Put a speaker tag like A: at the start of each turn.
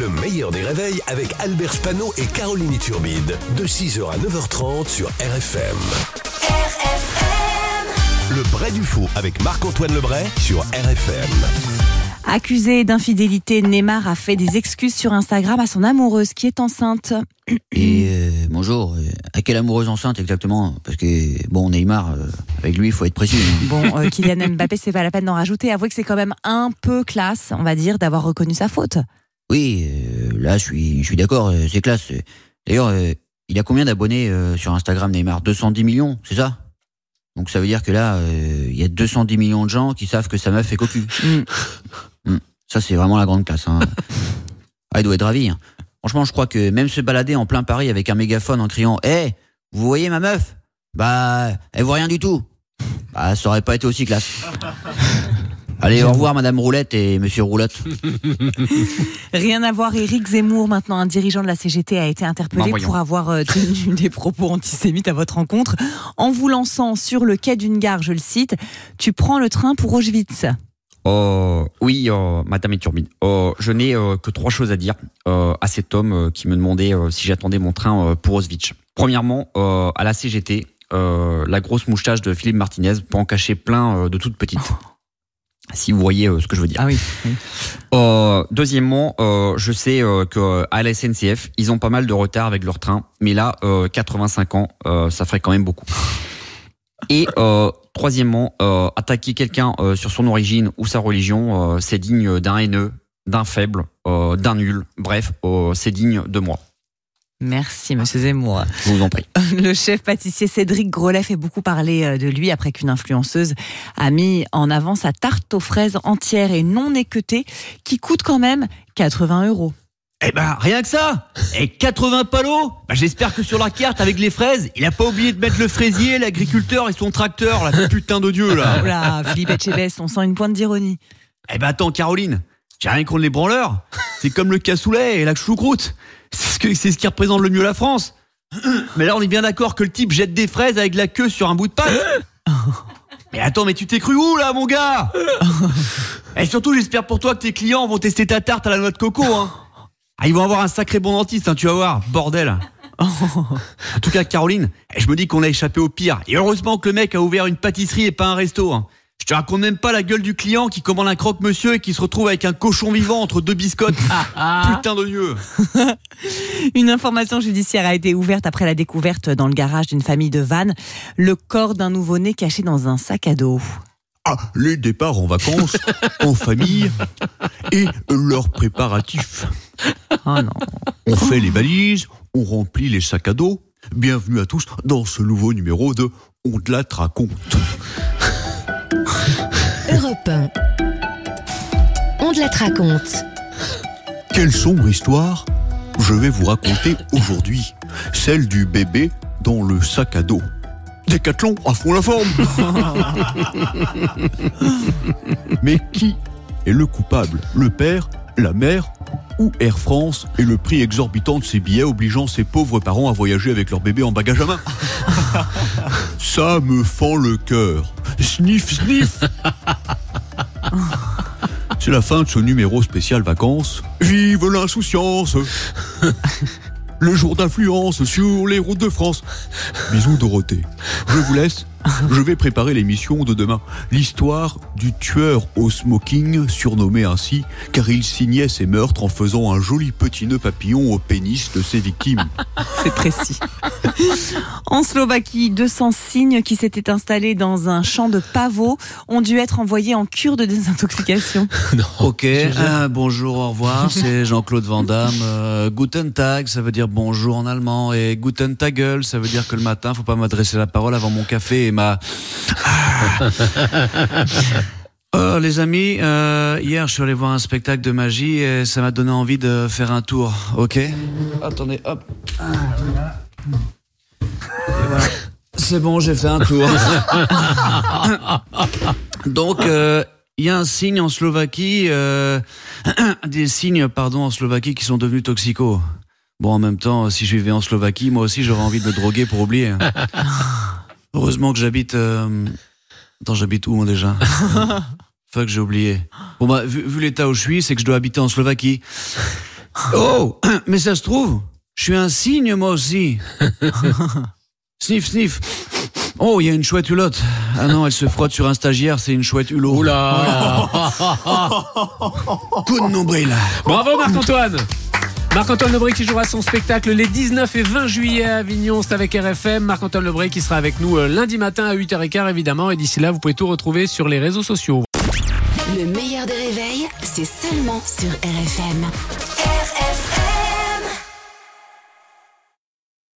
A: Le meilleur des réveils avec Albert Spano et Caroline Turbide. De 6h à 9h30 sur RFM.
B: RFM
A: Le Bray du Faux avec Marc-Antoine Lebray sur RFM.
C: Accusé d'infidélité, Neymar a fait des excuses sur Instagram à son amoureuse qui est enceinte.
D: Et euh, bonjour, euh, à quelle amoureuse enceinte exactement? Parce que, bon, Neymar, euh, avec lui, il faut être précis. hein.
C: Bon, euh, Kylian Mbappé, c'est pas la peine d'en rajouter. Avouez que c'est quand même un peu classe, on va dire, d'avoir reconnu sa faute.
D: Oui, euh, là, je suis, je suis d'accord, euh, c'est classe. D'ailleurs, euh, il a combien d'abonnés euh, sur Instagram, Neymar? 210 millions, c'est ça? Donc ça veut dire que là, il y a 210 millions de gens qui savent que sa meuf est cocu.
C: Mm.
D: Mm. Ça, c'est vraiment la grande classe. Hein. Ah, il doit être ravi. hein. Franchement, je crois que même se balader en plein Paris avec un mégaphone en criant Hé, vous voyez ma meuf? Bah, elle voit rien du tout. Bah, ça aurait pas été aussi classe. Allez, au revoir, Madame Roulette et Monsieur Roulotte.
C: Rien à voir, Éric Zemmour, maintenant un dirigeant de la CGT, a été interpellé
D: voyons.
C: pour avoir euh, tenu des propos antisémites à votre rencontre en vous lançant sur le quai d'une gare, je le cite, tu prends le train pour Auschwitz.
E: Euh, oui, euh, Madame Iturbide. Euh, je n'ai euh, que trois choses à dire euh, à cet homme euh, qui me demandait euh, si j'attendais mon train euh, pour Auschwitz. Premièrement, euh, à la CGT, euh, la grosse moustache de Philippe Martinez peut en cacher plein euh, de toutes petites. Si vous voyez euh, ce que je veux dire.
C: Ah oui.
E: Euh, deuxièmement, euh, je sais que à la SNCF, ils ont pas mal de retard avec leur train, mais là, euh, 85 ans, ça ferait quand même beaucoup. Et troisièmement, attaquer quelqu'un sur son origine ou sa religion, c'est digne d'un haineux, d'un faible, d'un nul. Bref, c'est digne de moi.
C: Merci, monsieur Zemmour.
E: Je vous en prie.
C: Le chef pâtissier Cédric Grolet fait beaucoup parler euh, de lui après qu'une influenceuse a mis en avant sa tarte aux fraises entière et non équeutée qui coûte quand même 80 euros.
F: Eh ben, rien que ça Et 80 palos bah, J'espère que sur la carte, avec les fraises, il a pas oublié de mettre le fraisier, l'agriculteur et son tracteur, la putain de Dieu, là
C: Oula, Philippe Etchebest, on sent une pointe d'ironie.
F: Eh ben, attends, Caroline, j'ai rien contre les branleurs. C'est comme le cassoulet et la choucroute. C'est ce, qui représente le mieux la France. Mais là, on est bien d'accord que le type jette des fraises avec la queue sur un bout de pâte. Mais attends, mais tu t'es cru où, là, mon gars? Et surtout, j'espère pour toi que tes clients vont tester ta tarte à la noix de coco, hein. Ah, ils vont avoir un sacré bon dentiste, hein, tu vas voir, bordel. En tout cas, Caroline, je me dis qu'on a échappé au pire. Et heureusement que le mec a ouvert une pâtisserie et pas un resto. hein. Je te raconte même pas la gueule du client qui commande un croque-monsieur et qui se retrouve avec un cochon vivant entre deux biscottes. Putain de Dieu.
C: Une information judiciaire a été ouverte après la découverte dans le garage d'une famille de Vannes, le corps d'un nouveau-né caché dans un sac à dos.
F: Ah, les départs en vacances, en famille et leurs préparatifs.
C: Oh non.
F: On fait les valises, on remplit les sacs à dos. Bienvenue à tous dans ce nouveau numéro de On te la te raconte.
B: Europe 1 On te la te raconte.
F: Quelle sombre histoire je vais vous raconter aujourd'hui. Celle du bébé dans le sac à dos. Décathlon à fond la forme. Mais qui est le coupable? Le père La mère ou Air France? Et le prix exorbitant de ses billets obligeant ses pauvres parents à voyager avec leur bébé en bagage à main? Ça me fend le cœur. Sniff, sniff C'est la fin de ce numéro spécial vacances. Vive l'insouciance Le jour d'influence sur les routes de France. Bisous Dorothée. Je vous laisse. Je vais préparer l'émission de demain. L'histoire du tueur au smoking, surnommé ainsi, car il signait ses meurtres en faisant un joli petit nœud papillon au pénis de ses victimes.
C: C'est précis. En Slovaquie, 200 cygnes qui s'étaient installés dans un champ de pavots ont dû être envoyés en cure de désintoxication.
G: Ok, euh, bonjour, au revoir, c'est Jean-Claude Van Damme. Euh, guten Tag, ça veut dire bonjour en allemand. Et Guten Tagel, ça veut dire que le matin, faut pas m'adresser la parole avant mon café Ah. Euh, les amis, euh, hier, je suis allé voir un spectacle de magie et ça m'a donné envie de faire un tour, ok? Attendez, hop. Voilà. C'est bon, j'ai fait un tour. Donc, euh, il y a un signe en Slovaquie, euh, des signes, pardon, en Slovaquie qui sont devenus toxicaux. Bon, en même temps, si je vivais en Slovaquie, moi aussi, j'aurais envie de me droguer pour oublier. Heureusement que j'habite. Euh... Attends, j'habite où, moi, déjà Fuck, j'ai oublié. Bon, bah, vu, vu l'état où je suis, c'est que je dois habiter en Slovaquie.
F: Oh, mais ça se trouve, je suis un cygne moi aussi. sniff, sniff. Oh, il y a une chouette hulotte. Ah non, elle se frotte sur un stagiaire, c'est une chouette hulot.
H: Oula
F: Coup de nombril.
H: Bravo Marc-Antoine Marc-Antoine Lebré qui jouera son spectacle les 19 et 20 juillet à Avignon, c'est avec RFM. Marc-Antoine Lebré qui sera avec nous euh, lundi matin à 8h15 évidemment. Et d'ici là, vous pouvez tout retrouver sur les réseaux sociaux.
B: Le meilleur des réveils, c'est seulement sur RFM. RFM.